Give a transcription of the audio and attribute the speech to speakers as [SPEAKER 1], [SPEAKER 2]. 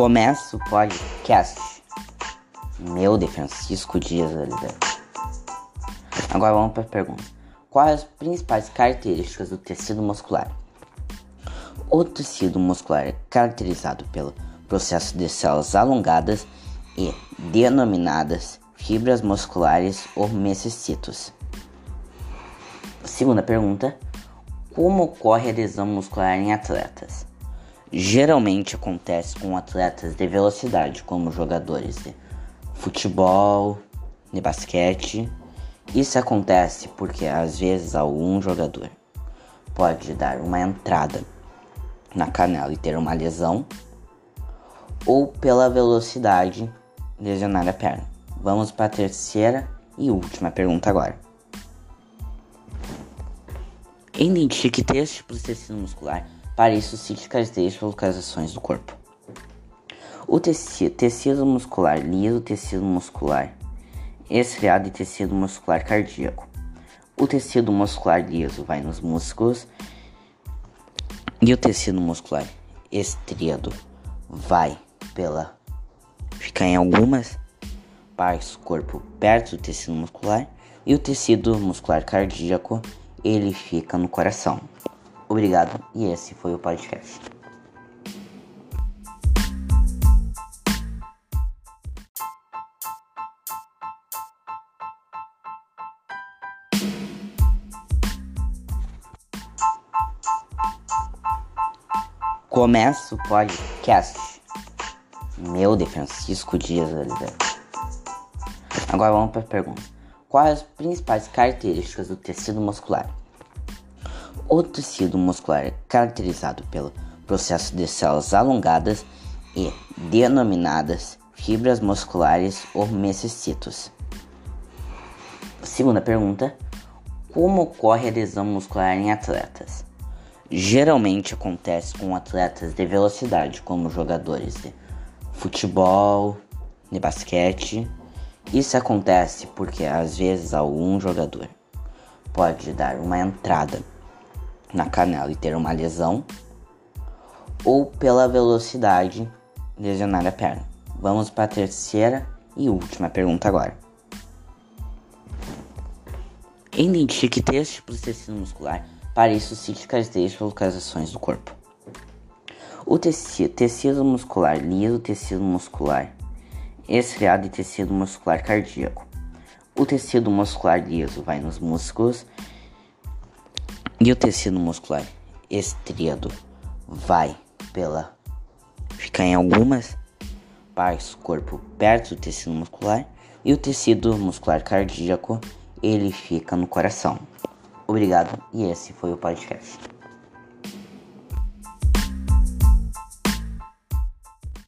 [SPEAKER 1] Começa o podcast. Meu de Francisco Dias Oliveira. Agora vamos para a pergunta. Quais as principais características do tecido muscular? O tecido muscular é caracterizado pelo processo de células alongadas e denominadas fibras musculares ou messicitos. Segunda pergunta: Como ocorre a adesão muscular em atletas? Geralmente acontece com atletas de velocidade, como jogadores de futebol, de basquete. Isso acontece porque às vezes algum jogador pode dar uma entrada na canela e ter uma lesão, ou pela velocidade lesionar a perna. Vamos para a terceira e última pergunta agora. Identifique três tipos de tecido muscular para isso cite características localizações do corpo. O tecido, tecido muscular liso, tecido muscular esfriado e tecido muscular cardíaco. O tecido muscular liso vai nos músculos e o tecido muscular estriado vai pela ficar em algumas partes do corpo perto do tecido muscular e o tecido muscular cardíaco ele fica no coração. Obrigado e esse foi o podcast. Começa o podcast. Meu de Francisco Dias Oliveira. Agora vamos para a pergunta. Quais as principais características do tecido muscular? O tecido muscular é caracterizado pelo processo de células alongadas e denominadas fibras musculares ou messicitos. Segunda pergunta: Como ocorre a adesão muscular em atletas? Geralmente acontece com atletas de velocidade, como jogadores de futebol, de basquete. Isso acontece porque às vezes algum jogador pode dar uma entrada na canela e ter uma lesão, ou pela velocidade lesionar a perna. Vamos para a terceira e última pergunta agora. Identifique três tipos de tecido muscular para isso cite características localizações do corpo. O tecido, tecido muscular liso, tecido muscular esfriado e tecido muscular cardíaco. O tecido muscular liso vai nos músculos e o tecido muscular estriado vai pela ficar em algumas partes do corpo perto do tecido muscular e o tecido muscular cardíaco ele fica no coração. Obrigado e esse foi o podcast.